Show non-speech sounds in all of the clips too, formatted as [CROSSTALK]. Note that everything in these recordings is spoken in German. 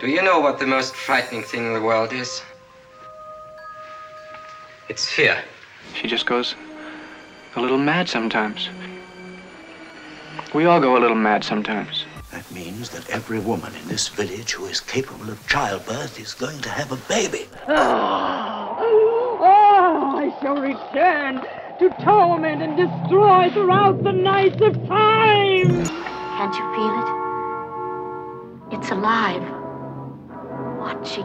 Do you know what the most frightening thing in the world is? It's fear. She just goes a little mad sometimes. We all go a little mad sometimes. That means that every woman in this village who is capable of childbirth is going to have a baby. Ah, ah, I shall return to torment and destroy throughout the nights of time. Can't you feel it? It's alive. Watching.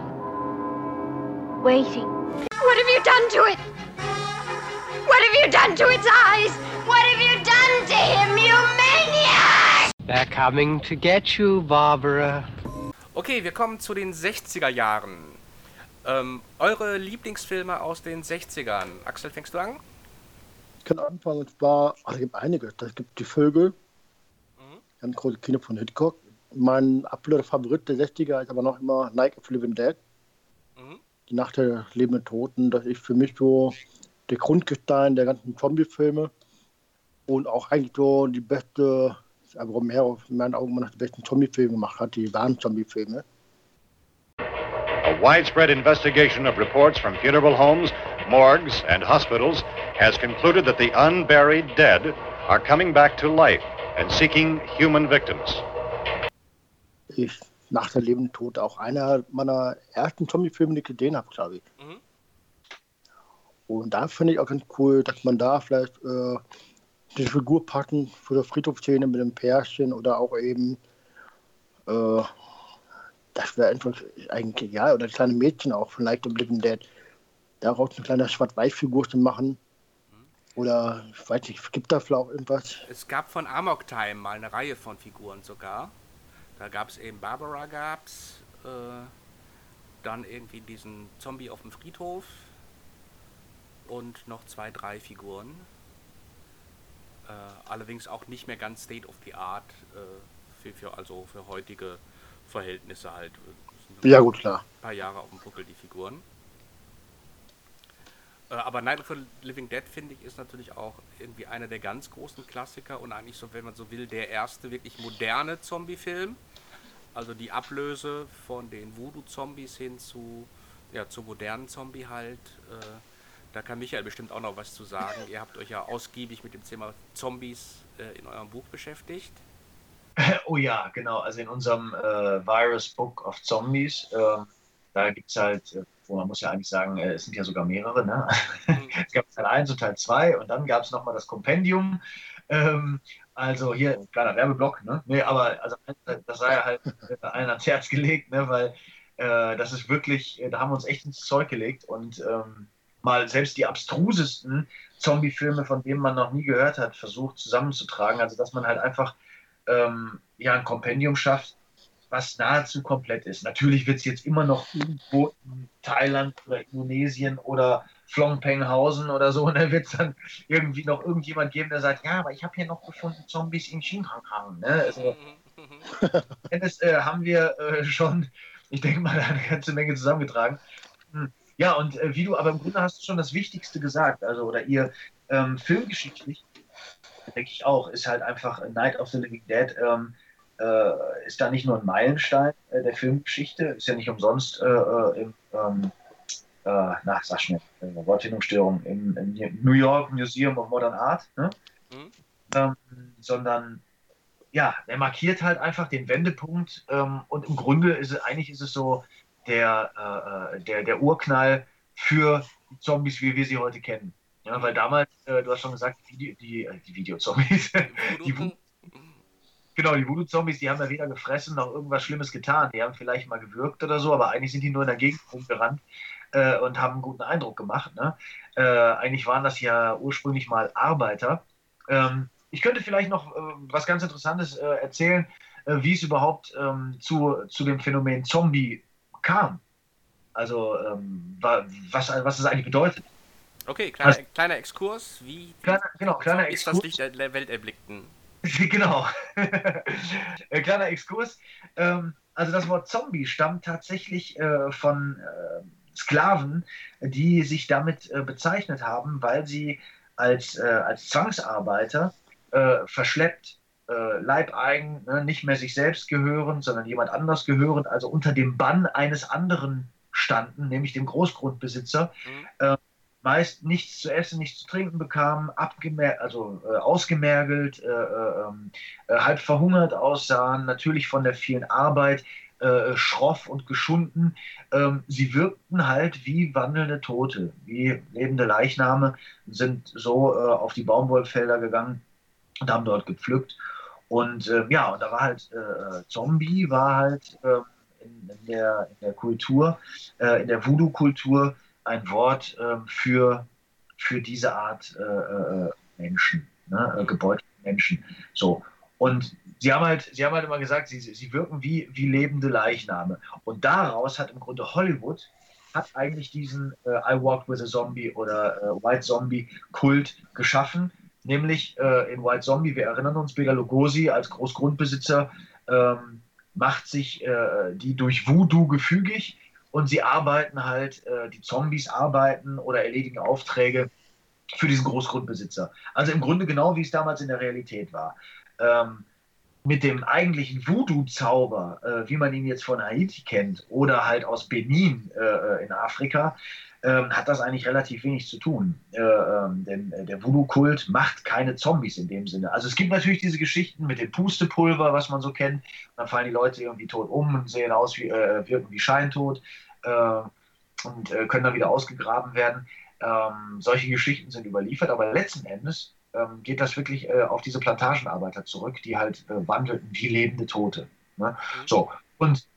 Waiting. What have you done to it? What have you done to its eyes? What have you done to him, you maniac? They're coming to get you, Barbara. Okay, wir kommen zu den 60er Jahren. Ähm, eure Lieblingsfilme aus den 60ern. Axel, fängst du an? Ich kann anfangen, und zwar, ach, es gibt einige. Es gibt Die Vögel, mhm. ganz große Kino von Hitchcock. Mein absoluter Favorit der 60er ist aber noch immer Night of Living Dead. Mhm. Die Nacht der lebenden Toten. Das ist für mich so der Grundgestein der ganzen Zombie-Filme. Und auch eigentlich so die beste, aber Romero in meinen Augen immer noch die besten Zombie-Filme gemacht hat, die wahren Zombie-Filme. A widespread investigation of reports from funeral homes, morgues, and hospitals has concluded that the unburied dead are coming back to life and seeking human victims. Ich nach der lebenden Tod auch einer meiner ersten Zombie-Filme, die ich gesehen habe, glaube ich. Mhm. Und da finde ich auch ganz cool, dass man da vielleicht äh, die Figur packen für die Friedhofsszene mit dem Pärchen oder auch eben, äh, das wäre einfach eigentlich egal, oder kleine Mädchen auch von Night of Living Dead. Daraus eine kleine Schwarz-Weiß-Figur zu machen. Oder ich weiß nicht, gibt da vielleicht auch irgendwas? Es gab von Amok Time mal eine Reihe von Figuren sogar. Da gab es eben Barbara gab's, äh, dann irgendwie diesen Zombie auf dem Friedhof und noch zwei, drei Figuren. Äh, allerdings auch nicht mehr ganz State of the Art, äh, für, für, also für heutige Verhältnisse halt. Ja, gut, klar. Ein paar Jahre auf dem Buckel, die Figuren. Äh, aber Night of the Living Dead, finde ich, ist natürlich auch irgendwie einer der ganz großen Klassiker und eigentlich so, wenn man so will, der erste wirklich moderne Zombie-Film. Also die Ablöse von den Voodoo-Zombies hin zu, ja, zu modernen Zombie halt. Äh, da kann Michael bestimmt auch noch was zu sagen. [LAUGHS] Ihr habt euch ja ausgiebig mit dem Thema Zombies äh, in eurem Buch beschäftigt. [LAUGHS] Oh ja, genau. Also in unserem äh, Virus Book of Zombies, äh, da gibt es halt, wo man muss ja eigentlich sagen, äh, es sind ja sogar mehrere. Ne? Mhm. [LAUGHS] es gab Teil 1 und Teil 2 und dann gab es nochmal das Kompendium. Ähm, also hier, kleiner Werbeblock, ne? Nee, aber also, das sei ja halt äh, [LAUGHS] allen ans Herz gelegt, ne? weil das ist wirklich, da haben wir uns echt ins Zeug gelegt und ähm, mal selbst die abstrusesten Zombie-Filme, von denen man noch nie gehört hat, versucht zusammenzutragen. Also dass man halt einfach ähm, ja, ein Kompendium schafft, was nahezu komplett ist. Natürlich wird es jetzt immer noch irgendwo in Thailand oder Indonesien oder Flongpenghausen oder so, [LAUGHS] und da wird es dann irgendwie noch irgendjemand geben, der sagt, ja, aber ich habe hier noch gefunden Zombies in Xinjiang. Ne? Also, das äh, haben wir äh, schon, ich denke mal, [LAUGHS] eine ganze Menge zusammengetragen. Hm. Ja, und äh, wie du, aber im Grunde hast du schon das Wichtigste gesagt, also oder ihr ähm, filmgeschichtlich, denke ich auch, ist halt einfach Night of the Living Dead, ähm, äh, ist da nicht nur ein Meilenstein äh, der Filmgeschichte, ist ja nicht umsonst äh, äh, im, ähm, äh, na, sag schnell, Wortfindungsstörung, im, im, New York Museum of Modern Art, ne? mhm. ähm, sondern ja, er markiert halt einfach den Wendepunkt ähm, und im Grunde ist es, eigentlich ist es so, der, äh, der, der Urknall für die Zombies, wie wir sie heute kennen. Ja, weil damals, äh, du hast schon gesagt, die, die, äh, die Videozombies, die, genau, die Voodoo-Zombies, die haben ja weder gefressen noch irgendwas Schlimmes getan. Die haben vielleicht mal gewirkt oder so, aber eigentlich sind die nur in der Gegend rumgerannt äh, und haben einen guten Eindruck gemacht. Ne? Äh, eigentlich waren das ja ursprünglich mal Arbeiter. Ähm, ich könnte vielleicht noch äh, was ganz Interessantes erzählen, wie es überhaupt ähm, zu, zu dem Phänomen Zombie kam. Also ähm, was, was es eigentlich bedeutet. Okay, kleiner, also, kleiner Exkurs, wie, kleiner, genau, kleiner Exkurs. das Licht der Welt erblickten. [LAUGHS] genau. Äh, kleiner Exkurs. Ähm, also das Wort Zombie stammt tatsächlich äh, von äh, Sklaven, die sich damit bezeichnet haben, weil sie als, als Zwangsarbeiter verschleppt leibeigen, ne, nicht mehr sich selbst gehörend, sondern jemand anders gehörend, also unter dem Bann eines anderen standen, nämlich dem Großgrundbesitzer, Mhm. Äh, meist nichts zu essen, nichts zu trinken bekamen, also äh, ausgemergelt, äh, äh, ähm, äh, halb verhungert aussahen, natürlich von der vielen Arbeit äh, schroff und geschunden. Ähm, sie wirkten halt wie wandelnde Tote, wie lebende Leichname, sind so äh, auf die Baumwollfelder gegangen und haben dort gepflückt. Und ähm, ja, und da war halt äh, Zombie, war halt ähm, in, in, der, in der Kultur, äh, in der Voodoo-Kultur ein Wort ähm, für, für diese Art äh, äh, Menschen, ne? äh, gebeutelte Menschen. So. Und sie haben halt, sie haben halt immer gesagt, sie, sie wirken wie, wie lebende Leichname. Und daraus hat im Grunde Hollywood hat eigentlich diesen äh, I Walked with a Zombie oder äh, White Zombie Kult geschaffen. Nämlich äh, in White Zombie, wir erinnern uns, Bela Lugosi als Großgrundbesitzer ähm, macht sich äh, die durch Voodoo gefügig und sie arbeiten halt, äh, die Zombies arbeiten oder erledigen Aufträge für diesen Großgrundbesitzer. Also im Grunde genau wie es damals in der Realität war. Ähm, mit dem eigentlichen Voodoo-Zauber, äh, wie man ihn jetzt von Haiti kennt oder halt aus Benin äh, in Afrika, ähm, hat das eigentlich relativ wenig zu tun. Äh, ähm, denn äh, der Voodoo-Kult macht keine Zombies in dem Sinne. Also es gibt natürlich diese Geschichten mit dem Pustepulver, was man so kennt. Dann fallen die Leute irgendwie tot um und sehen aus wie, äh, wirken wie scheintot äh, und äh, können dann wieder ausgegraben werden. Ähm, solche Geschichten sind überliefert, aber letzten Endes ähm, geht das wirklich äh, auf diese Plantagenarbeiter zurück, die halt äh, wandelten wie lebende Tote. Ne? So, und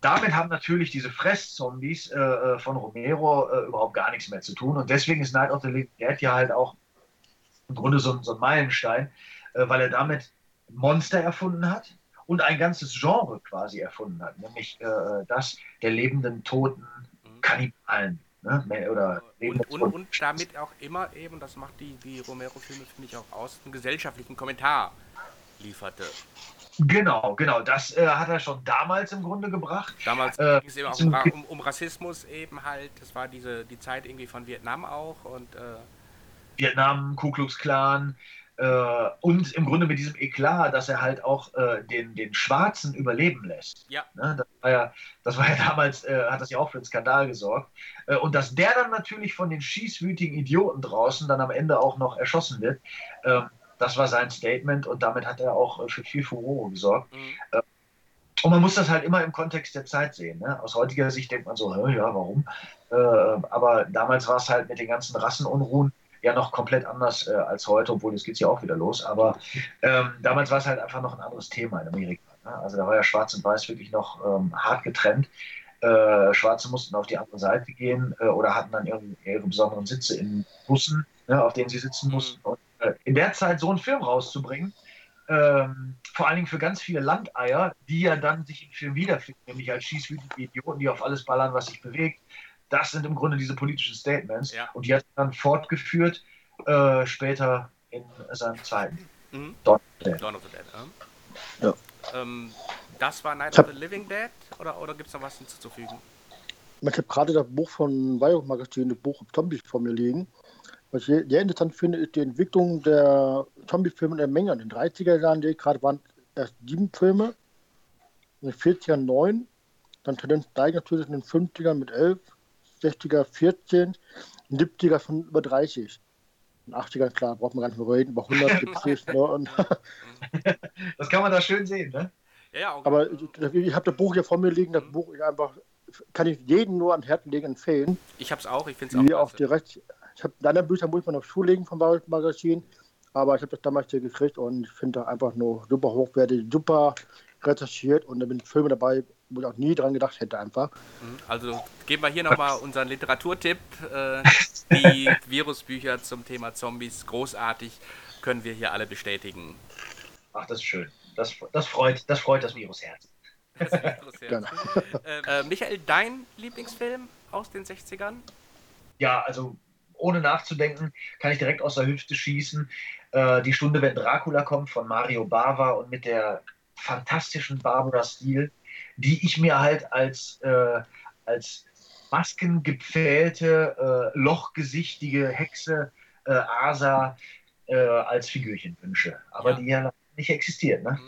damit haben natürlich diese Fresszombies äh, äh, von Romero äh, überhaupt gar nichts mehr zu tun. Und deswegen ist Night of the Living Dead ja halt auch im Grunde so, so ein Meilenstein, äh, weil er damit Monster erfunden hat und ein ganzes Genre quasi erfunden hat, nämlich äh, das der lebenden, toten Kannibalen. Ne? Oder Und, und, und damit auch immer eben, das macht die, die Romero-Filme, finde ich, auch aus, einen gesellschaftlichen Kommentar lieferte. Genau, genau. Das äh, hat er schon damals im Grunde gebracht. Damals Äh, ging es eben auch um, um, um Rassismus eben halt. Das war diese die Zeit irgendwie von Vietnam auch und äh, Vietnam, Ku Klux Klan äh, und im Grunde mit diesem Eklat, dass er halt auch äh, den, den Schwarzen überleben lässt. Ja. Ne? Das, war ja, das war ja [LAUGHS] damals, äh, hat das ja auch für einen Skandal gesorgt. Äh, und dass der dann natürlich von den schießwütigen Idioten draußen dann am Ende auch noch erschossen wird, ähm, das war sein Statement und damit hat er auch äh, für viel Furore gesorgt. Äh, und man muss das halt immer im Kontext der Zeit sehen. Ne? Aus heutiger Sicht denkt man so, "Hä, ja, warum? Aber damals war es halt mit den ganzen Rassenunruhen ja noch komplett anders äh, als heute, obwohl jetzt geht es ja auch wieder los. Aber ähm, damals war es halt einfach noch ein anderes Thema in Amerika. Ne? Also da war ja Schwarz und Weiß wirklich noch ähm, hart getrennt. Äh, Schwarze mussten auf die andere Seite gehen äh, oder hatten dann irgendwie ihre besonderen Sitze in Bussen, ne, auf denen sie sitzen mussten. Und äh, in der Zeit so einen Film rauszubringen, ähm, vor allen Dingen für ganz viele Landeier, die ja dann sich im Film wiederfinden, nämlich als schießwütige Idioten, die auf alles ballern, was sich bewegt. Das sind im Grunde diese politischen Statements. Und die hat er dann fortgeführt, äh, später in seinem zweiten. Mhm. Dawn of the Dead. Dawn of the Dead. Ja. Ja. Ähm, das war Night of the Living Dead oder, oder gibt es noch was hinzuzufügen? Ich habe gerade das Buch von Weihrauch Magazin, das Buch Zombies vor mir liegen. Was ich sehr interessant finde, ist die Entwicklung der Zombie-Filme in der Menge. In den 30er Jahren, die gerade waren erst sieben Filme, in den 40ern neun, dann Tendenz steigt natürlich in den 50ern mit elf, 60er 14, in den 70er von über 30. In den 80ern, klar, braucht man gar nicht mehr reden, über 100 gibt es ne, [LAUGHS] Das kann man da schön sehen, ne? Ja, ja, auch, Aber ich, ich habe das Buch hier vor mir liegen, das Buch ist einfach, kann ich jedem nur an Herzen legen, empfehlen. ich hab's auch, ich finde es auch. Wie auch klasse. direkt, ich habe deine Bücher muss man noch zulegen vom Bayreuth Magazin, aber ich habe das damals hier gekriegt und ich finde das einfach nur super hochwertig, super recherchiert und da sind Filme dabei, wo ich auch nie dran gedacht hätte einfach. Mhm. Also geben wir hier nochmal unseren Literaturtipp. Äh, [LAUGHS] die Virusbücher zum Thema Zombies, großartig, können wir hier alle bestätigen. Ach, das ist schön. Das, das, freut, das freut das Virusherz. Das Virusherz. [LAUGHS] Gerne. Äh, äh, Michael, dein Lieblingsfilm aus den 60ern? Ja, also ohne nachzudenken, kann ich direkt aus der Hüfte schießen. Äh, die Stunde, wenn Dracula kommt, von Mario Bava und mit der fantastischen Barbara Steele, die ich mir halt als, äh, als maskengepfählte, äh, lochgesichtige Hexe äh, Asa äh, als Figürchen wünsche. Aber Ja. die ja nicht existiert. Ne?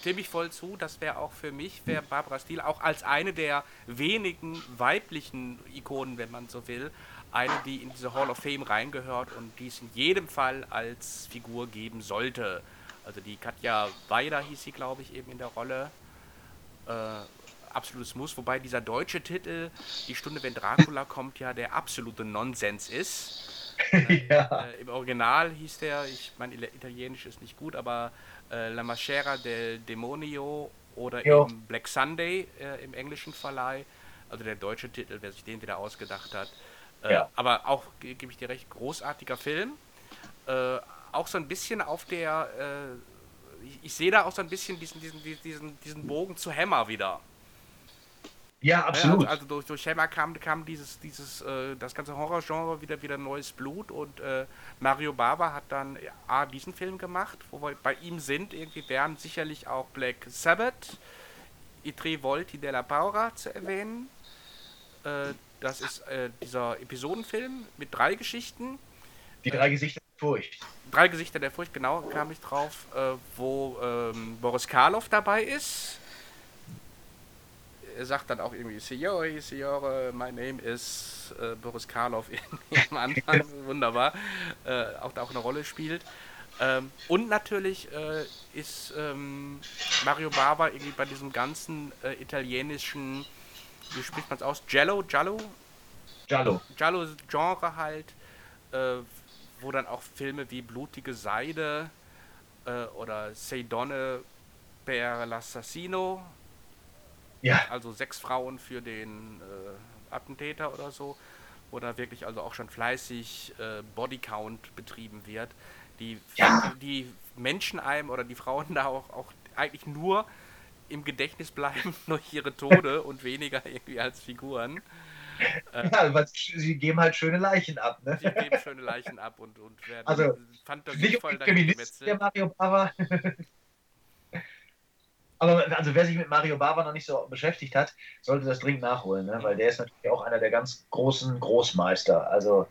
Stimme ich voll zu, das wäre auch für mich, wäre Barbara Steele auch als eine der wenigen weiblichen Ikonen, wenn man so will, eine, die in diese Hall of Fame reingehört und die es in jedem Fall als Figur geben sollte. Also die Katja Weider hieß sie, glaube ich, eben in der Rolle. Äh, absolutes Muss, wobei dieser deutsche Titel, Die Stunde, wenn Dracula kommt, ja der absolute Nonsens ist. [LAUGHS] ja. äh, Im Original hieß der, ich meine, Italienisch ist nicht gut, aber äh, La Maschera del Demonio oder jo. eben Black Sunday äh, im englischen Verleih. Also der deutsche Titel, wer sich den wieder ausgedacht hat. Äh, ja. Aber auch, gebe ich dir recht, großartiger Film. Äh, auch so ein bisschen auf der, äh, ich, ich sehe da auch so ein bisschen diesen, diesen, diesen, diesen Bogen zu Hammer wieder. Ja, absolut. Ja, also, also, durch, durch Hammer kam, kam dieses, dieses, äh, das ganze Horrorgenre wieder wieder neues Blut und äh, Mario Bava hat dann A, diesen Film gemacht, wo wir bei ihm sind, irgendwie wären sicherlich auch Black Sabbath, I Tre Volti della Paura zu erwähnen. Äh, das ist äh, dieser Episodenfilm mit drei Geschichten. Die drei Gesichter Furcht. Drei Gesichter der Furcht, genau, kam ich drauf, äh, wo ähm, Boris Karloff dabei ist er sagt dann auch irgendwie, Signore, Signore, my name is äh, Boris Karloff [LAUGHS] am Anfang, [LAUGHS] wunderbar, äh, auch da auch eine Rolle spielt. Ähm, und natürlich äh, ist ähm, Mario Bava irgendwie bei diesem ganzen äh, italienischen, wie spricht man es aus, Giallo, Giallo? Giallo. Giallo-Genre halt, äh, wo dann auch Filme wie Blutige Seide äh, oder Sei Donne per l'Assassino ja. Also sechs Frauen für den äh, Attentäter oder so, wo da wirklich also auch schon fleißig äh, Bodycount betrieben wird. Die, ja. die Menschen einem oder die Frauen da auch, auch eigentlich nur im Gedächtnis bleiben [LAUGHS] durch ihre Tode und weniger irgendwie als Figuren. Ja, weil sie geben halt schöne Leichen ab, ne? Sie geben schöne Leichen ab und, und werden also, fantasievoll dahin Der Mario Bava [LAUGHS] aber also wer sich mit Mario Bava noch nicht so beschäftigt hat, sollte das dringend nachholen, ne? weil der ist natürlich auch einer der ganz großen Großmeister also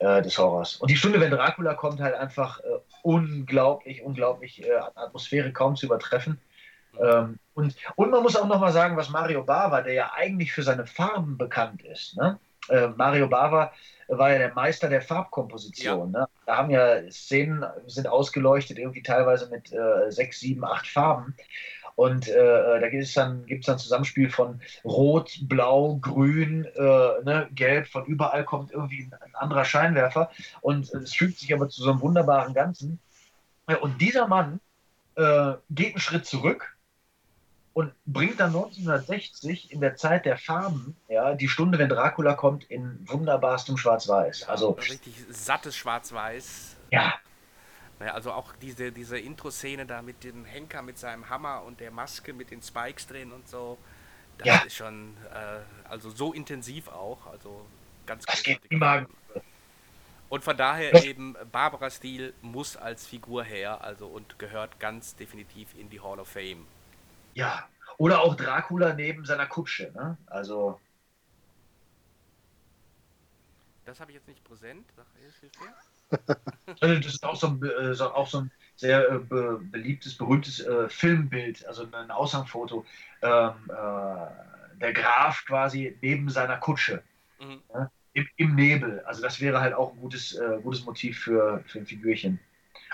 äh, des Horrors. Und die Stunde, wenn Dracula kommt, halt einfach äh, unglaublich, unglaublich äh, Atmosphäre kaum zu übertreffen. Ähm, und, und man muss auch noch mal sagen, was Mario Bava, der ja eigentlich für seine Farben bekannt ist, ne? Äh, Mario Bava war ja der Meister der Farbkomposition. Ja. Ne? Da haben ja Szenen sind ausgeleuchtet, irgendwie teilweise mit äh, sechs, sieben, acht Farben. Und äh, da gibt es dann, gibt's dann Zusammenspiel von Rot, Blau, Grün, äh, ne, Gelb, von überall kommt irgendwie ein anderer Scheinwerfer. Und es fügt sich aber zu so einem wunderbaren Ganzen. Und dieser Mann äh, geht einen Schritt zurück und bringt dann 1960 in der Zeit der Farben, ja, die Stunde, wenn Dracula kommt, in wunderbarstem Schwarz-Weiß. Also richtig sattes Schwarz-Weiß. Ja, naja, also auch diese, diese Intro-Szene da mit dem Henker mit seinem Hammer und der Maske mit den Spikes drin und so, das ja. ist schon äh, also so intensiv auch, also ganz das geht immer. Und von daher eben Barbara Steele muss als Figur her, also und gehört ganz definitiv in die Hall of Fame. Ja, oder auch Dracula neben seiner Kutsche, ne? Also das habe ich jetzt nicht präsent. [LAUGHS] Also das ist auch so ein, äh, auch so ein sehr äh, be beliebtes, berühmtes äh, Filmbild, also ein Aushangfoto. Ähm, äh, der Graf quasi neben seiner Kutsche. Mhm. Ja, im, im, Nebel. Also das wäre halt auch ein gutes, äh, gutes Motiv für, für ein Figürchen.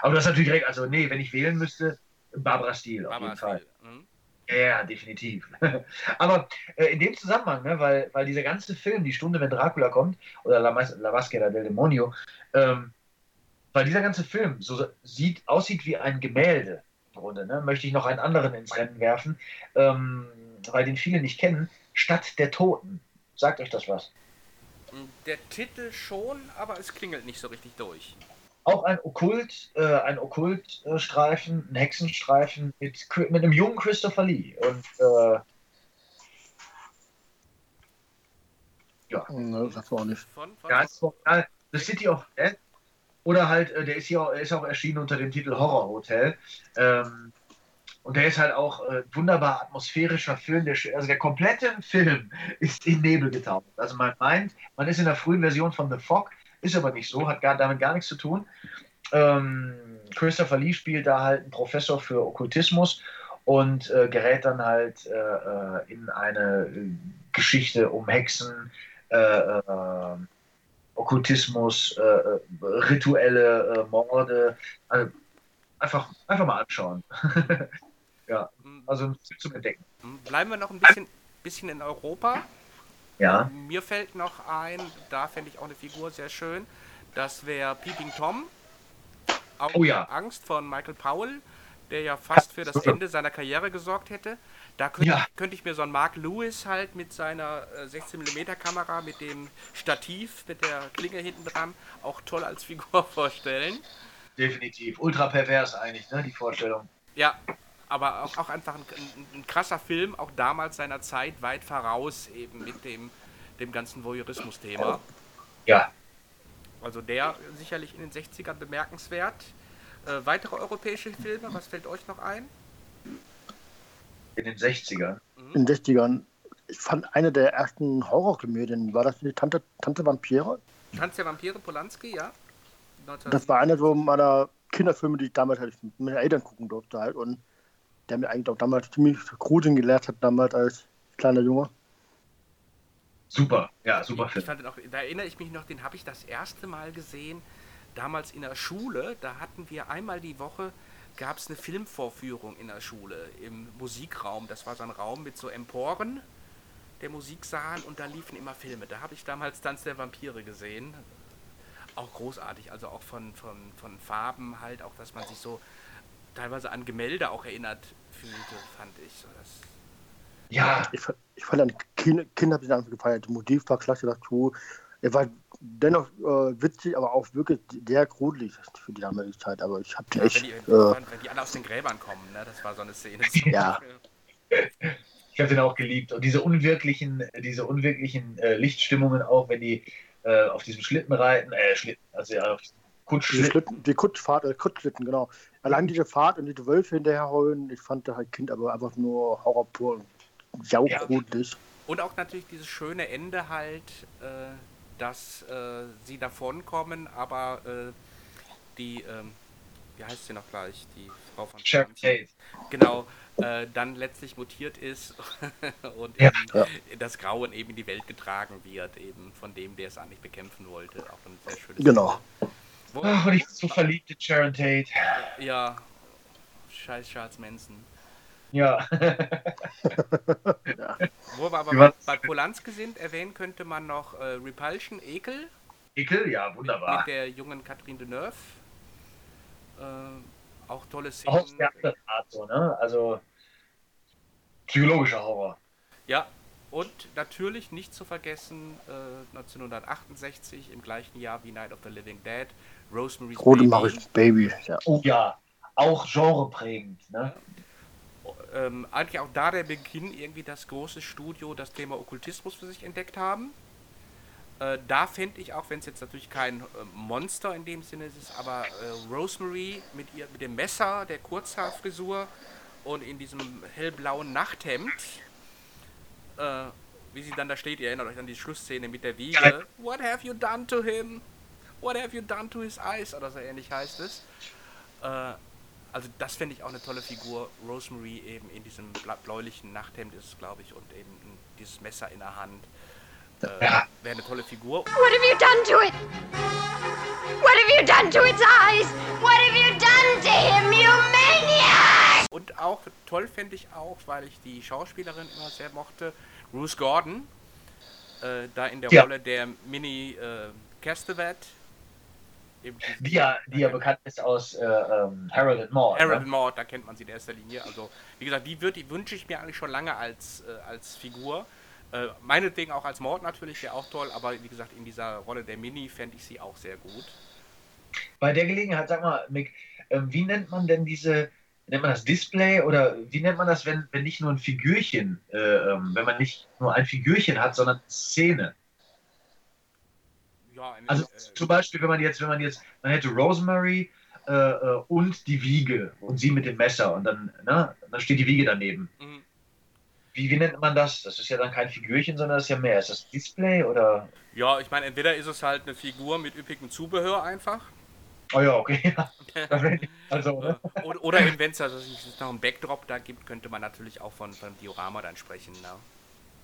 Aber das ist natürlich direkt, also nee, wenn ich wählen müsste, Barbara Steele auf jeden Fall. Mhm. Ja, definitiv. [LAUGHS] Aber äh, in dem Zusammenhang, ne, weil, weil dieser ganze Film, die Stunde, wenn Dracula kommt, oder La, Mas La Maschera del Demonio, ähm, weil dieser ganze Film so sieht, aussieht wie ein Gemälde, im Grunde, ne, möchte ich noch einen anderen ins Rennen werfen, ähm, weil den viele nicht kennen, Stadt der Toten. Sagt euch das was? Der Titel schon, aber es klingelt nicht so richtig durch. Auch ein Okkult, äh, ein Okkultstreifen, ein Hexenstreifen mit, mit einem jungen Christopher Lee. Und äh, ja. Ne, das war auch nicht. Von, von, ja, The City of Death oder halt, äh, der ist hier auch, ist auch erschienen unter dem Titel Horror Hotel. Ähm, und der ist halt auch äh, wunderbar atmosphärischer Film. Der, also der komplette Film [LAUGHS] ist in Nebel getaucht. Also man meint, man ist in der frühen Version von The Fog, ist aber nicht so, hat gar, damit gar nichts zu tun. ähm, Christopher Lee spielt da halt einen Professor für Okkultismus und äh, gerät dann halt äh, äh in eine äh, Geschichte um Hexen, äh, äh, Okkultismus, rituelle Morde. Also einfach, einfach mal anschauen. [LAUGHS] ja, also zum Entdecken. Bleiben wir noch ein bisschen, bisschen in Europa. Ja. Mir fällt noch ein, da fände ich auch eine Figur sehr schön. Das wäre Peeping Tom. Auch oh ja. Angst von Michael Powell, der ja fast für das Ende seiner Karriere gesorgt hätte. Da könnte, ja. ich, könnte ich mir so einen Mark Lewis halt mit seiner 16mm Kamera, mit dem Stativ, mit der Klinge hinten dran, auch toll als Figur [LAUGHS] vorstellen. Definitiv. Ultra pervers eigentlich, ne, die Vorstellung. Ja, aber auch, auch einfach ein, ein, ein, krasser Film, auch damals seiner Zeit weit voraus eben mit dem, dem ganzen Voyeurismus-Thema. Ja. Also der sicherlich in den 60ern bemerkenswert. Äh, weitere europäische Filme, was fällt euch noch ein? In den 60ern? Mhm. In den 60ern. Ich fand eine der ersten Horrorkomödien, war das die Tante, Tante Vampire? Tante der Vampire, Polanski, ja. 19... Das war einer so meiner Kinderfilme, die ich damals halt mit meinen Eltern gucken durfte halt. Und der mir eigentlich auch damals ziemlich Gruseln gelehrt hat, damals als kleiner Junge. Super, ja, super Film. Auch, da erinnere ich mich noch, den habe ich das erste Mal gesehen, damals in der Schule. Da hatten wir einmal die Woche, gab es eine Filmvorführung in der Schule im Musikraum. Das war so ein Raum mit so Emporen, der Musiksaal, und da liefen immer Filme. Da habe ich damals Tanz der Vampire gesehen. Auch großartig, also auch von, von, von Farben halt, auch dass man sich so teilweise an Gemälde auch erinnert fühlte, fand ich. So, das ja. Ich, ich fand dann Kinder, Kinder habe ich dann gefeiert. Die Motiv war klasse dazu. Er war dennoch äh, witzig, aber auch wirklich sehr gruselig für die damalige Zeit. Aber ich habe ja, echt. Wenn die, äh, wenn die alle aus den Gräbern kommen, ne? das war so eine Szene. [LAUGHS] ja. [LAUGHS] Ich habe den auch geliebt. Und diese unwirklichen, diese unwirklichen äh, Lichtstimmungen auch, wenn die äh, auf diesem Schlitten reiten, äh, Schlitten, also ja, auf diesem Kutschschlitten. Die, Schlitten, die Kutschfahrt, äh, Kutschschlitten, genau. Allein diese Fahrt und die Wölfe hinterherholen, ich fand da halt Kind aber einfach nur Horror pur und saugruselig. Ja. Und auch natürlich dieses schöne Ende halt, äh, dass äh, sie davonkommen, aber äh, die, ähm, wie heißt sie noch gleich, die Frau von Sharon Tate. Genau, äh, dann letztlich mutiert ist [LAUGHS] und ja. Ja. das Grauen eben in die Welt getragen wird, eben von dem, der es eigentlich bekämpfen wollte. Auch ein sehr schönes Genau. Wo, Ach, und ich bin so verliebt in Sharon Tate. Ja, scheiß Charles Manson. Ja. [LAUGHS] ja. Wo wir aber bei, bei Polanski sind, erwähnen könnte man noch äh, Repulsion, Ekel. Ekel, ja, wunderbar. Mit, mit der jungen Catherine Deneuve. Äh, auch tolle Szenen. Auch Art so, ne? Also psychologischer Horror. Ja, und natürlich nicht zu vergessen, äh, 1968, im gleichen Jahr wie Night of the Living Dead, Rosemary's Rosemary's Baby. Baby ja. Oh ja, auch genreprägend. Ne? Ähm, eigentlich auch da der Beginn, irgendwie das große Studio das Thema Okkultismus für sich entdeckt haben. Äh, da fände ich auch, wenn es jetzt natürlich kein äh, Monster in dem Sinne ist, aber äh, Rosemary mit, ihr, mit dem Messer, der Kurzhaarfrisur und in diesem hellblauen Nachthemd äh, wie sie dann da steht, ihr erinnert euch an die Schlussszene mit der Wiege. What have you done to him? What have you done to his eyes? Oder so ähnlich heißt es. Äh, also das fände ich auch eine tolle Figur. Rosemary eben in diesem bläulichen Nachthemd ist, glaube ich, und eben dieses Messer in der Hand. Äh, ja. Wäre eine tolle Figur. What have you done to it? What have you done to its eyes? What have you done to him, you maniac? Und auch toll fände ich auch, weil ich die Schauspielerin immer sehr mochte, Bruce Gordon, äh, da in der ja. Rolle der Mini äh, Castevet. Die ja, die ja bekannt ist aus äh, ähm, Harold and Maude. Harold ne? and Maude, da kennt man sie in erster Linie. Also, wie gesagt, die, die wünsche ich mir eigentlich schon lange als, äh, als Figur. Äh, meinetwegen auch als Mord natürlich, wäre auch toll, aber wie gesagt, in dieser Rolle der Mini fände ich sie auch sehr gut. Bei der Gelegenheit, sag mal, Mick, ähm, wie nennt man denn diese, nennt man das Display oder wie nennt man das, wenn, wenn nicht nur ein Figürchen, äh, ähm, wenn man nicht nur ein Figürchen hat, sondern Szene? Ja, eine, also äh, zum Beispiel, wenn man jetzt, wenn man jetzt, man hätte Rosemary äh, äh, und die Wiege und sie mit dem Messer und dann, ne, dann steht die Wiege daneben. Mhm. Wie, wie nennt man das? Das ist ja dann kein Figürchen, sondern das ist ja mehr. Ist das Display oder? Ja, ich meine, entweder ist es halt eine Figur mit üppigem Zubehör einfach. Oh ja, okay. [LAUGHS] [LAUGHS] also, ne? oder, oder wenn es also noch einen Backdrop da gibt, könnte man natürlich auch von, von Diorama dann sprechen. Ne?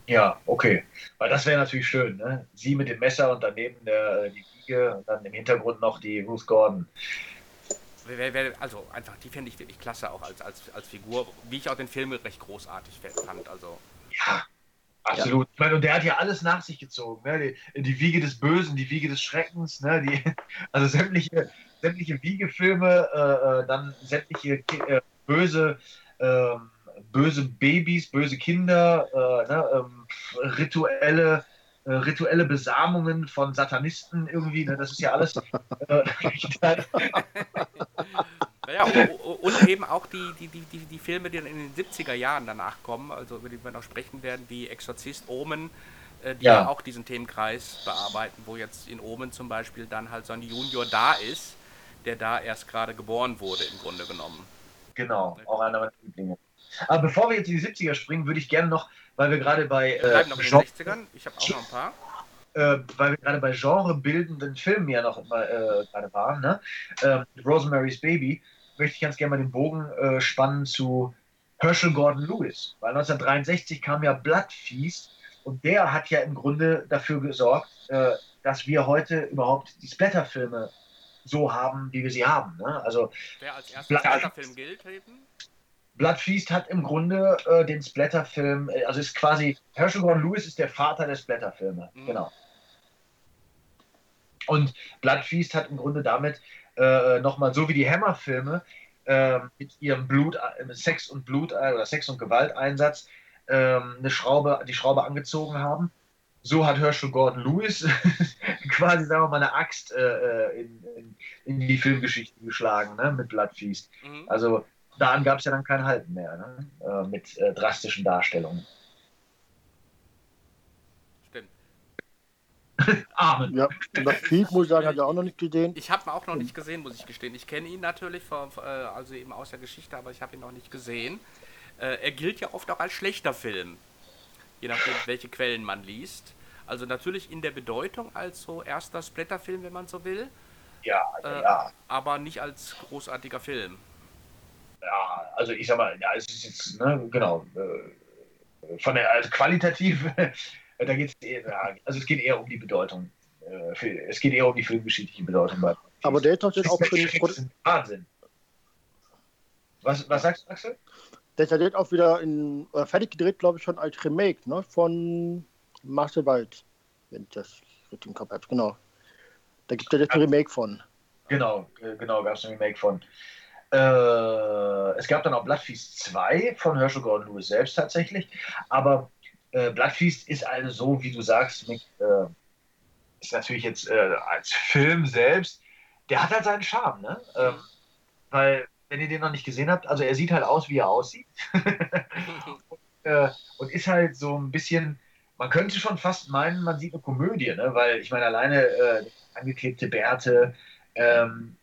Ja, okay. Weil das wäre natürlich schön, ne? Sie mit dem Messer und daneben der, äh, die Wiege und dann im Hintergrund noch die Ruth Gordon. Also einfach, die fände ich wirklich klasse auch als, als, als Figur, wie ich auch den Film recht großartig fand. Also. Ja, absolut. Ja. Ich meine, und der hat ja alles nach sich gezogen. Ne? Die, die Wiege des Bösen, die Wiege des Schreckens, ne? die, [LAUGHS] also sämtliche, sämtliche Wiegefilme, äh, äh dann sämtliche äh, böse, äh, böse Babys, böse Kinder, äh, ne? ähm, rituelle äh, rituelle Besamungen von Satanisten irgendwie. Ne? Das ist ja alles. Äh, [LAUGHS] ja, und eben auch die, die, die, die, die Filme, die dann in den 70er Jahren danach kommen, also über die wir noch sprechen werden, wie Exorzist, Omen, die ja. ja. auch diesen Themenkreis bearbeiten, wo jetzt in Omen zum Beispiel dann halt so ein Junior da ist, der da erst gerade geboren wurde, im Grunde genommen. Genau, auch einer meiner Lieblinge. Aber bevor wir jetzt in die 70er springen, würde ich gerne noch weil wir gerade bei. Wir bleiben noch in den 60ern, ich habe auch noch ein paar. Äh, weil wir gerade bei genrebildenden Filmen ja noch immer äh, gerade waren, ne? Äh, Rosemary's Baby, möchte ich ganz gerne mal den Bogen äh, spannen zu Herschel Gordon Lewis. Weil 1963 kam ja Blood Feast und der hat ja im Grunde dafür gesorgt, äh, dass wir heute überhaupt die Splatterfilme so haben, wie wir sie haben. Ne? Also, Wer als erster Splatterfilm gilt, eben? Blood Feast hat im Grunde äh, den Splatterfilm, äh, also ist quasi, Herschel Gordon Lewis ist der Vater der Splatterfilme, mhm. genau. Und Blood Feast hat im Grunde damit äh, nochmal, so wie die Hammer-Filme, äh, mit ihrem Blut, äh, Sex und Blut äh, oder Sex und Gewalteinsatz ähm, eine Schraube, die Schraube angezogen haben. So hat Herschel Gordon Lewis [LAUGHS] quasi, sagen wir mal, eine Axt in, in, in, die Filmgeschichte geschlagen, ne, mit Blood Feast. Mhm. Also daran gab es ja dann kein Halten mehr, ne? äh, mit äh, drastischen Darstellungen. Stimmt. [LAUGHS] Amen. Ja, Krieg, muss ich sagen, hat er auch noch nicht gesehen. Ich habe ihn auch noch nicht gesehen, muss ich gestehen. Ich kenne ihn natürlich, von, äh, also eben aus der Geschichte, aber ich habe ihn noch nicht gesehen. Äh, er gilt ja oft auch als schlechter Film, je nachdem, welche Quellen man liest. Also natürlich in der Bedeutung als so erster Splatterfilm, wenn man so will. Ja, äh, ja. Aber nicht als großartiger Film ja, also ich sag mal, ja, es ist jetzt, ne, genau, äh, von der, also qualitativ, [LAUGHS] da geht es eher, also es geht eher um die Bedeutung. Äh, es geht eher um die filmgeschichtliche Bedeutung. Bei Aber der ist doch jetzt auch für den Wahnsinn. Was, was sagst du, Axel? Der ist ja jetzt auch wieder in, äh, fertig gedreht, glaube ich, schon als Remake ne, von Marcel Wald, wenn ich das richtig im Kopf habe. Genau. Da gibt es ja jetzt ein Remake von. Genau, äh, genau, gab es ein Remake von. Äh, es gab dann auch Bloodfeast 2 von Herschel Gordon Lewis selbst tatsächlich. Aber äh, Bloodfeast ist also so, wie du sagst, mit, äh, ist natürlich jetzt äh, als Film selbst, der hat halt seinen Charme, ne? Ähm, weil, wenn ihr den noch nicht gesehen habt, also er sieht halt aus, wie er aussieht. [LAUGHS] und, äh, und, ist halt so ein bisschen, man könnte schon fast meinen, man sieht eine Komödie, ne? Weil ich meine, alleine äh, angeklebte Bärte, ähm,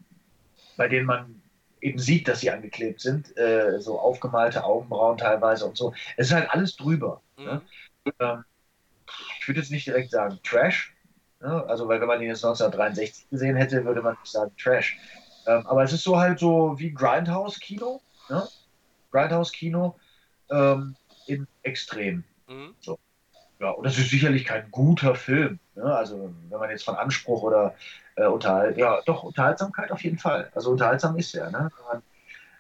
bei denen man eben sieht, dass sie angeklebt sind, äh, so aufgemalte Augenbrauen teilweise und so. Es ist halt alles drüber. Mhm. Ne? Ähm, ich würde jetzt nicht direkt sagen Trash, ne? also weil wenn man ihn jetzt 1963 gesehen hätte, würde man nicht sagen Trash. Ähm, aber es ist so halt so wie Grindhouse-Kino, ne? Grindhouse-Kino ähm, im Extrem. Mhm. So. Ja, und das ist sicherlich kein guter Film. Ne? Also wenn man jetzt von Anspruch oder äh, Unterhalt, ja, doch, Unterhaltsamkeit auf jeden Fall. Also unterhaltsam ist er. Ne? Man,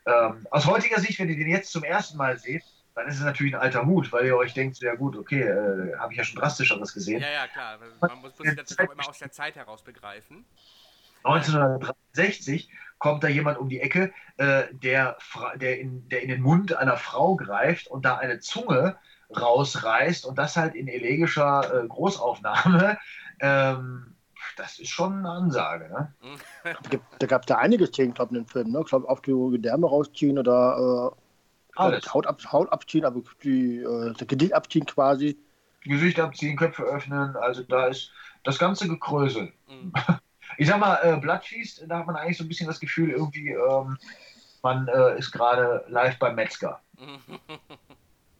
ähm, aus heutiger Sicht, wenn ihr den jetzt zum ersten Mal seht, dann ist es natürlich ein alter Hut, weil ihr euch denkt, ja gut, okay, äh, habe ich ja schon drastischeres gesehen. Ja, ja, klar. Man muss, muss das [LAUGHS] auch immer aus der Zeit heraus begreifen. 1963 kommt da jemand um die Ecke, äh, der, der, in, der in den Mund einer Frau greift und da eine Zunge rausreißt und das halt in elegischer äh, Großaufnahme. [LAUGHS] Ähm, das ist schon eine Ansage. Ne? da gab es da einige Szenen, glaube ich, in dem Film. Ne? Ich glaube, auch die Gedärme rausziehen oder äh, Haut, ab, Haut abziehen, aber die, äh, das Gesicht abziehen quasi. Gesicht abziehen, Köpfe öffnen, also da ist das ganze Gekrösel. Mhm. [LAUGHS] Ich sag mal, äh, Bloodfeast, da hat man eigentlich so ein bisschen das Gefühl, irgendwie, ähm, man äh, ist gerade live beim Metzger. [LAUGHS]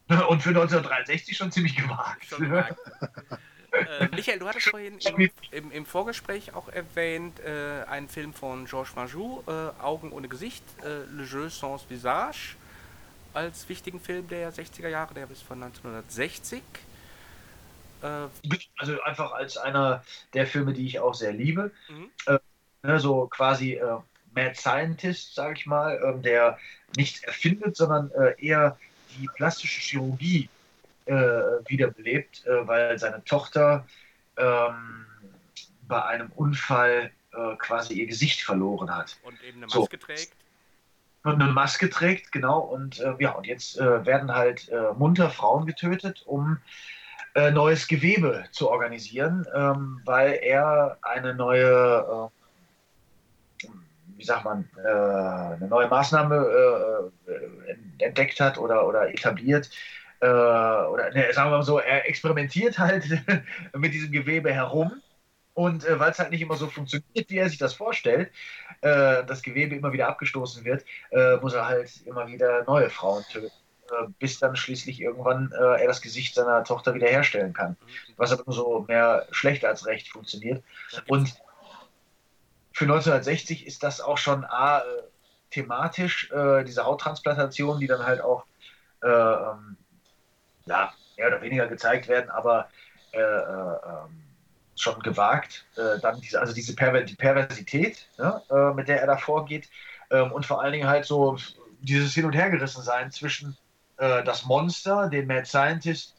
Und für 1963 schon ziemlich gewagt. Schon Äh, Michael, du hattest vorhin im, im, im Vorgespräch auch erwähnt, äh, einen Film von Georges Marjou, äh, Augen ohne Gesicht, äh, Le Jeu sans Visage, als wichtigen Film der 60er Jahre, der ist von 1960. Äh, Also einfach als einer der Filme, die ich auch sehr liebe. Mhm. Äh, ne, so quasi äh, Mad Scientist, sage ich mal, ähm, der nichts erfindet, sondern äh, eher die plastische Chirurgie äh, wiederbelebt, äh, weil seine Tochter ähm, bei einem Unfall äh, quasi ihr Gesicht verloren hat. und eben eine So. Maske trägt. Und eine Maske trägt, genau. Und äh, ja, und jetzt äh, werden halt äh, munter Frauen getötet, um äh, neues Gewebe zu organisieren, ähm, weil er eine neue, äh, wie sagt man, äh, eine neue Maßnahme äh, äh, entdeckt hat oder, oder etabliert. Äh, oder ne, sagen wir mal so, er experimentiert halt [LAUGHS] mit diesem Gewebe herum. Und weil es halt nicht immer so funktioniert, wie er sich das vorstellt, das Gewebe immer wieder abgestoßen wird, muss er halt immer wieder neue Frauen töten, äh, bis dann schließlich irgendwann äh, er das Gesicht seiner Tochter wiederherstellen kann. Was aber nur so mehr schlecht als recht funktioniert. Und für 1960 ist das auch schon A, äh, thematisch, äh, diese Hauttransplantation, die dann halt auch äh, ähm, ja, mehr oder weniger gezeigt werden, aber äh, äh, ähm, schon gewagt. Dann diese, also diese Perver die Perversität, ne, äh, mit der er da vorgeht ähm, und vor allen Dingen halt so dieses Hin- und Hergerissen sein zwischen äh, das Monster, den Mad Scientist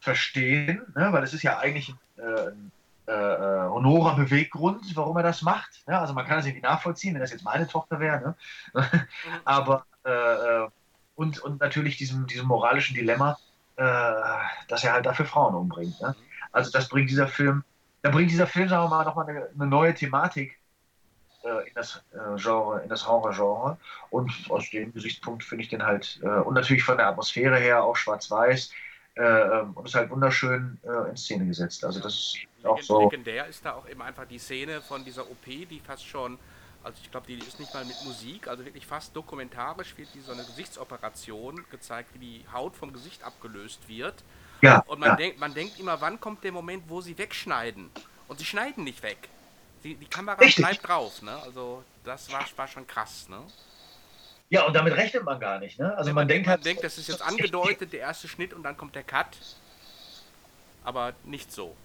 verstehen, ne, weil es ist ja eigentlich ein, äh, äh, äh, honorer Beweggrund, warum er das macht. Ja, also man kann das irgendwie nachvollziehen, wenn das jetzt meine Tochter wäre. Ne? [LAUGHS] Aber äh, äh, und, und natürlich diesem, diesem moralischen Dilemma, dass er halt dafür Frauen umbringt. Ne? Also das bringt dieser Film, da bringt dieser Film, sagen wir mal, nochmal eine, eine neue Thematik in das äh, Genre, in das Horror-Genre. Und aus dem Gesichtspunkt finde ich den halt, äh, und natürlich von der Atmosphäre her auch schwarz-weiß, äh, ähm, und ist halt wunderschön äh, in Szene gesetzt. Also das ist auch so. Legendär ist da auch eben einfach die Szene von dieser OP, die fast schon, also ich glaube, die ist nicht mal mit Musik, also wirklich fast dokumentarisch wird wie so eine Gesichtsoperation gezeigt, wie die Haut vom Gesicht abgelöst wird. Ja, Und man, ja. denkt, man denkt immer, wann kommt der Moment, wo sie wegschneiden? Und sie schneiden nicht weg. Die, die Kamera Richtig. bleibt drauf, ne? Also das war, war schon krass, ne? Ja, und damit rechnet man gar nicht. Ne? Also man, denkt man halt, denkt, das ist jetzt [LAUGHS] angedeutet, der erste Schnitt und dann kommt der Cut. Aber nicht so.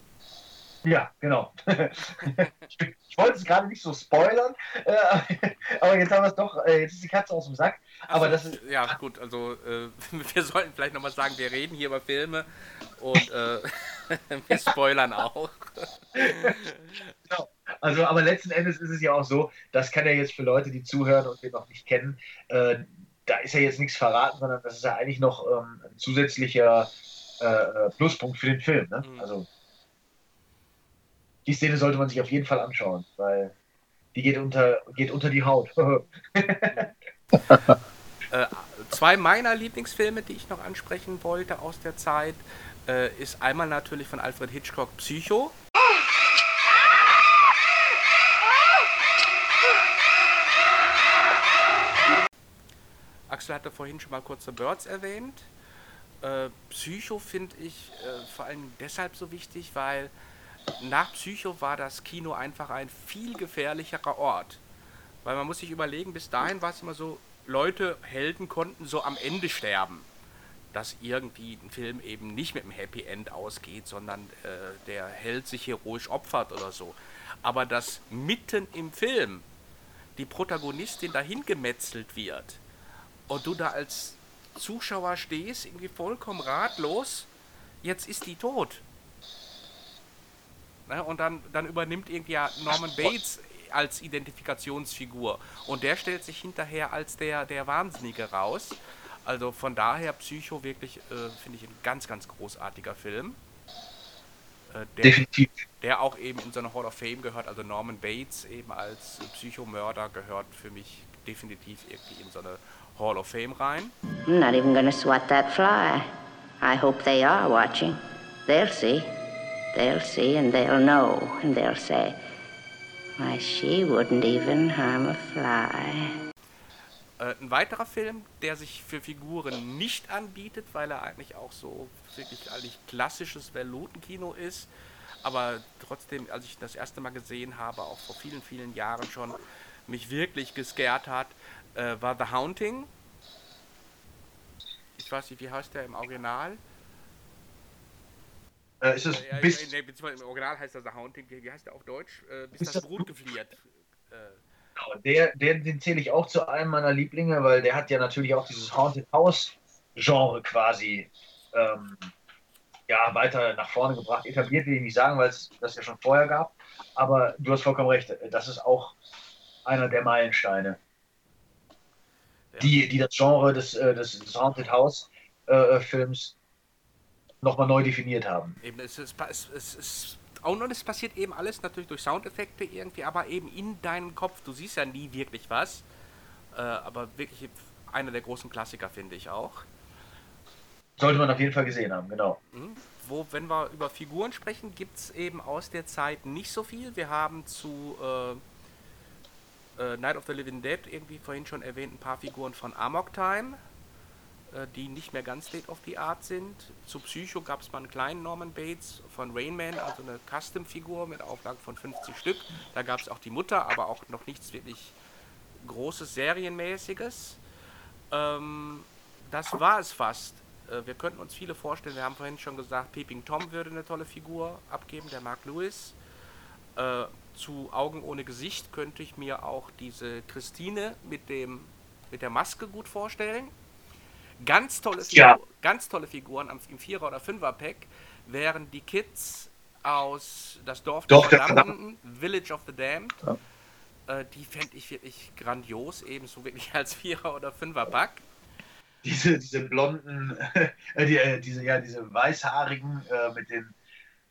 Ja, genau. [LAUGHS] ich, wollte es gerade nicht so spoilern, äh, aber jetzt haben wir es doch, äh, jetzt ist die Katze aus dem Sack. Aber das ist, Ja, gut, also äh, [LAUGHS] wir sollten vielleicht nochmal sagen, wir reden hier über Filme und äh, [LAUGHS] wir spoilern auch. genau. Also, aber letzten Endes ist es ja auch so, das kann ja jetzt für Leute, die zuhören und den noch nicht kennen, äh, da ist ja jetzt nichts verraten, sondern das ist ja eigentlich noch ähm, ein zusätzlicher äh, Pluspunkt für den Film. Ne? Also die Szene sollte man sich auf jeden Fall anschauen, weil die geht unter, geht unter die Haut. [LAUGHS] Äh, zwei meiner Lieblingsfilme, die ich noch ansprechen wollte aus der Zeit, äh, ist einmal natürlich von Alfred Hitchcock Psycho. Axel hatte vorhin schon mal kurz The Birds erwähnt. Äh, Psycho finde ich äh, vor allem deshalb so wichtig, weil nach Psycho war das Kino einfach ein viel gefährlicherer Ort. Weil man muss sich überlegen, bis dahin war es immer so, Leute, Helden konnten so am Ende sterben. Dass irgendwie ein Film eben nicht mit einem Happy End ausgeht, sondern äh, der Held sich heroisch opfert oder so. Aber dass mitten im Film die Protagonistin dahin gemetzelt wird und du da als Zuschauer stehst, irgendwie vollkommen ratlos, jetzt ist die tot. Ne? Und dann, dann übernimmt irgendwie ja Norman Bates als Identifikationsfigur. Und der stellt sich hinterher als der, der Wahnsinnige raus. Also von daher Psycho wirklich, äh, finde ich, ein ganz, ganz großartiger Film. Äh, der, Definitiv. Der auch eben in so eine Hall of Fame gehört. Also Norman Bates eben als Psychomörder gehört für mich definitiv irgendwie in so eine Hall of Fame rein. I'm not even gonna swat that fly. I hope they are watching. They'll see. They'll see and they'll know and they'll say, why, she wouldn't even harm a fly. Äh, ein weiterer Film, der sich für Figuren nicht anbietet, weil er eigentlich auch so wirklich eigentlich klassisches Verlotenkino ist, aber trotzdem, als ich das erste Mal gesehen habe, auch vor vielen, vielen Jahren schon, mich wirklich gescared hat, äh, war The Haunting. Ich weiß nicht, wie heißt der im Original? Äh, ist es Äh, ja, bis, nee, beziehungsweise im Original heißt das The Haunting. Wie heißt der auf Deutsch? Äh, bis, Bis das Blut- gefliert. Äh, Genau, der, der, den zähle ich auch zu einem meiner Lieblinge, weil der hat ja natürlich auch dieses Haunted House Genre quasi ähm, ja, weiter nach vorne gebracht. Etabliert will ich nicht sagen, weil es das ja schon vorher gab. Aber du hast vollkommen recht, das ist auch einer der Meilensteine, die, die das Genre des, äh, des, des Haunted House äh, Films nochmal neu definiert haben. Eben, es ist, es, es ist auch noch, es passiert eben alles natürlich durch Soundeffekte irgendwie, aber eben in deinem Kopf. Du siehst ja nie wirklich was. Äh, aber wirklich einer der großen Klassiker, finde ich auch. Sollte man auf jeden Fall gesehen haben, genau. Mhm. Wo, wenn wir über Figuren sprechen, gibt es eben aus der Zeit nicht so viel. Wir haben zu äh, äh, Night of the Living Dead irgendwie vorhin schon erwähnt ein paar Figuren von Amok Time, die nicht mehr ganz state of the art sind. Zu Psycho gab es mal einen kleinen Norman Bates von Rain Man, also eine Custom-Figur mit Auflage von 50 Stück. Da gab es auch die Mutter, aber auch noch nichts wirklich Großes, Serienmäßiges. Ähm, das war es fast. Äh, wir könnten uns viele vorstellen. Wir haben vorhin schon gesagt, Peeping Tom würde eine tolle Figur abgeben, der Mark Lewis. Äh, zu Augen ohne Gesicht könnte ich mir auch diese Christine mit, dem, mit der Maske gut vorstellen. Ganz tolle, Ja. Figur, ganz tolle Figuren am, im Vierer- oder Fünfer-Pack wären die Kids aus Das Dorf der Dorf der Verdammten, Village of the Damned. Ja. Äh, die fände ich wirklich grandios, ebenso wirklich [LAUGHS] als Vierer- oder Fünfer-Pack. diese, diese blonden, [LAUGHS] äh, die, äh, diese, ja, diese weißhaarigen äh, mit den,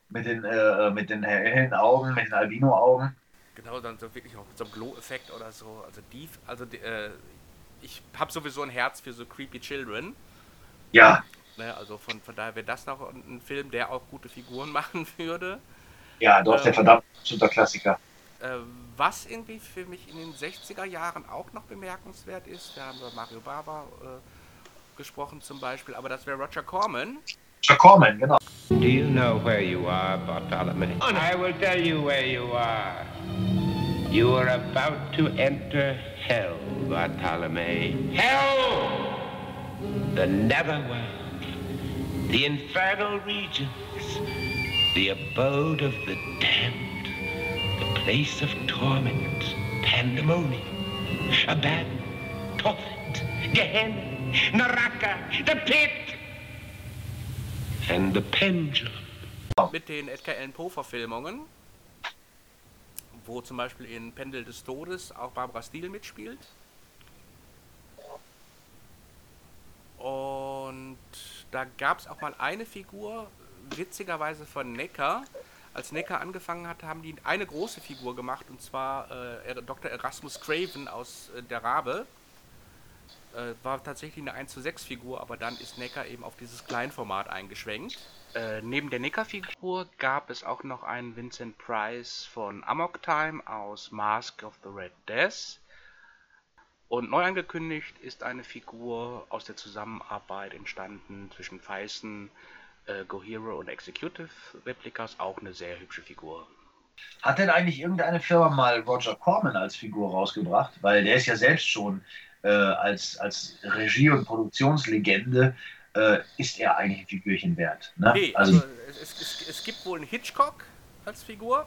mit den, äh, mit den hellen Augen, mit den Albino-Augen. Genau, dann so wirklich auch mit so einem Glow-Effekt oder so. Also die, also die, äh, ich habe sowieso ein Herz für so Creepy Children. Ja, Ne, also von, von daher wäre das noch ein Film, der auch gute Figuren [LAUGHS] machen würde. ja, doch, der Ähm, verdammt absoluter Klassiker. Äh, was irgendwie für mich in den 60er Jahren auch noch bemerkenswert ist, wir haben über Mario Bava äh, gesprochen zum Beispiel, aber das wäre Roger Corman. Roger Corman, genau. Do you know where you are, Bartholomew? I will tell you where you are. You are about to enter hell, Bartholomew. Hell! The netherworld, the infernal regions, the abode of the damned, the place of torment, pandemonium, Abaddon, Tophet, Gehenna, Naraka, the pit, and the pendulum. mit den Edgar Allan Poe Verfilmungen, wo zum Beispiel in Pendel des Todes auch Barbara Steele mitspielt. Und da gab es auch mal eine Figur, witzigerweise von Necker. Als Necker angefangen hat, haben die eine große Figur gemacht, und zwar äh, Dr. Erasmus Craven aus äh, Der Rabe. Äh, war tatsächlich eine 1 zu 6 Figur, aber dann ist Necker eben auf dieses Kleinformat eingeschwenkt. Äh, neben der Necker-Figur gab es auch noch einen Vincent Price von Amok Time aus Mask of the Red Death. Und neu angekündigt ist eine Figur aus der Zusammenarbeit entstanden zwischen Feisen, äh, Gohero und Executive Replicas, auch eine sehr hübsche Figur. Hat denn eigentlich irgendeine Firma mal Roger Corman als Figur rausgebracht? Weil der ist ja selbst schon äh, als, als Regie- und Produktionslegende, äh, ist er eigentlich ein Figürchen wert. Ne? Nee, also, also es, es, es, gibt wohl einen Hitchcock als Figur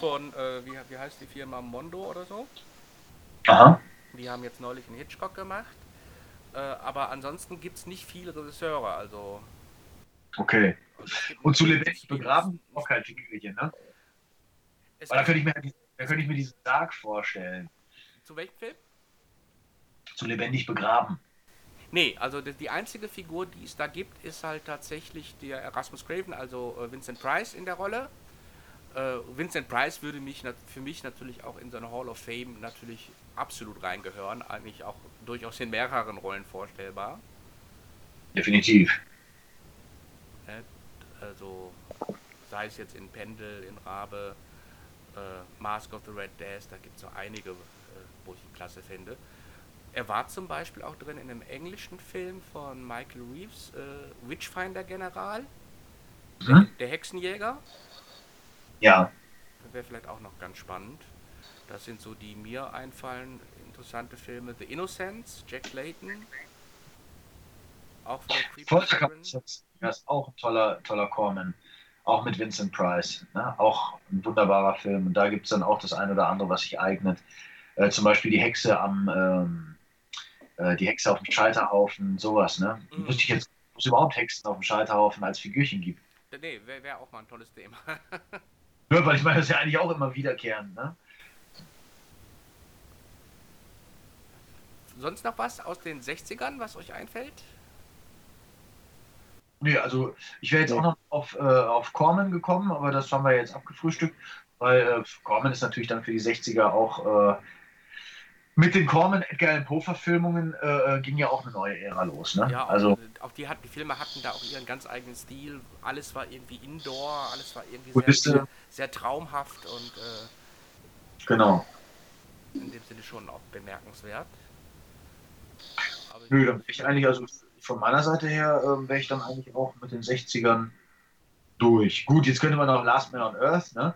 von, äh, wie, wie heißt die Firma, Mondo oder so. aha. Die haben jetzt neulich einen Hitchcock gemacht. Äh, aber ansonsten gibt es nicht viele Regisseure, also... Okay. Und zu lebendig begraben auch kein Figürchen, ne? Es Weil da könnte ich mir, da könnte ich mir diesen Sarg vorstellen. Zu welchem Film? Zu lebendig begraben. Nee, also die, einzige Figur, die es da gibt, ist halt tatsächlich der Erasmus Craven, also äh, Vincent Price in der Rolle. Äh, Vincent Price würde mich für mich natürlich auch in so eine Hall of Fame natürlich absolut reingehören, eigentlich auch durchaus in mehreren Rollen vorstellbar. Definitiv. Ne? Also sei es jetzt in Pendel, in Rabe, äh, Mask of the Red Death, da gibt es so einige, äh, wo ich ihn klasse finde. Er war zum Beispiel auch drin in einem englischen Film von Michael Reeves, äh, Witchfinder General, Mhm. der Hexenjäger. Ja. Wäre vielleicht auch noch ganz spannend. Das sind so die mir einfallen interessante Filme. The Innocents, Jack Layton. Auch von Folterkapazität, das ist auch ein toller, toller Corman. Auch mit Vincent Price. Ne? Auch ein wunderbarer Film. Und da gibt es dann auch das eine oder andere, was sich eignet. Äh, zum Beispiel die Hexe am ähm, äh, die Hexe auf dem Scheiterhaufen, sowas, ne? Mhm. Wüsste ich jetzt, ob es überhaupt Hexen auf dem Scheiterhaufen als Figürchen gibt. Nee, wäre wär auch mal ein tolles Thema. [LAUGHS] ja, weil ich meine, das ist ja eigentlich auch immer wiederkehrend, ne? Sonst noch was aus den 60ern, was euch einfällt? Nee, also ich wäre jetzt auch noch auf, äh, auf Corman gekommen, aber das haben wir jetzt abgefrühstückt, weil äh, Corman ist natürlich dann für die 60er auch äh, mit den Corman Edgar Allan Poe Verfilmungen äh, äh, ging ja auch eine neue Ära los, ne? Ja, also äh, auch die, hat, die Filme hatten da auch ihren ganz eigenen Stil. Alles war irgendwie Indoor, alles war irgendwie sehr, sehr, sehr, traumhaft und äh, genau. In dem Sinne schon auch bemerkenswert. Aber Nö, dann ich eigentlich also von meiner Seite her äh, wäre ich dann eigentlich auch mit den 60ern durch. Gut, jetzt könnte man auch Last Man on Earth ne,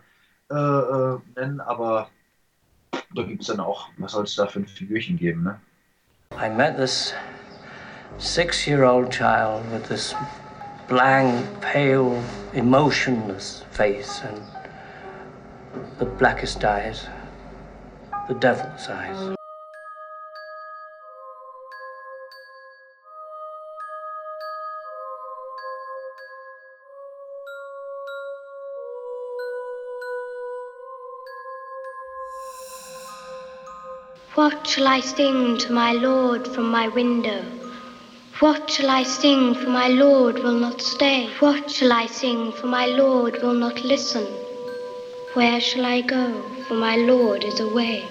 äh, nennen, aber da gibt es dann auch, was soll es da für ein Figürchen geben, ne? I met this six-year-old child with this blank, pale, emotionless face and the blackest eyes, the devil's eyes. What shall I sing to my Lord from my window? What shall I sing for my Lord will not stay? What shall I sing for my Lord will not listen? Where shall I go for my Lord is away?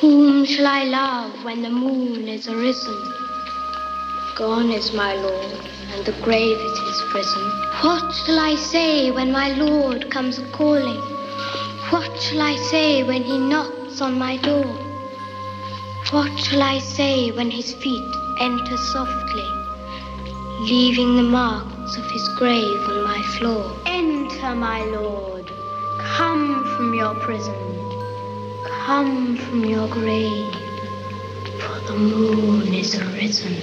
Whom shall I love when the moon is arisen? Gone is my Lord, and the grave is his prison. What shall I say when my Lord comes calling? What shall I say when he knocks on my door? What shall I say when his feet enter softly, leaving the marks of his grave on my floor? Enter, my lord, come from your prison, come from your grave, for the moon is arisen.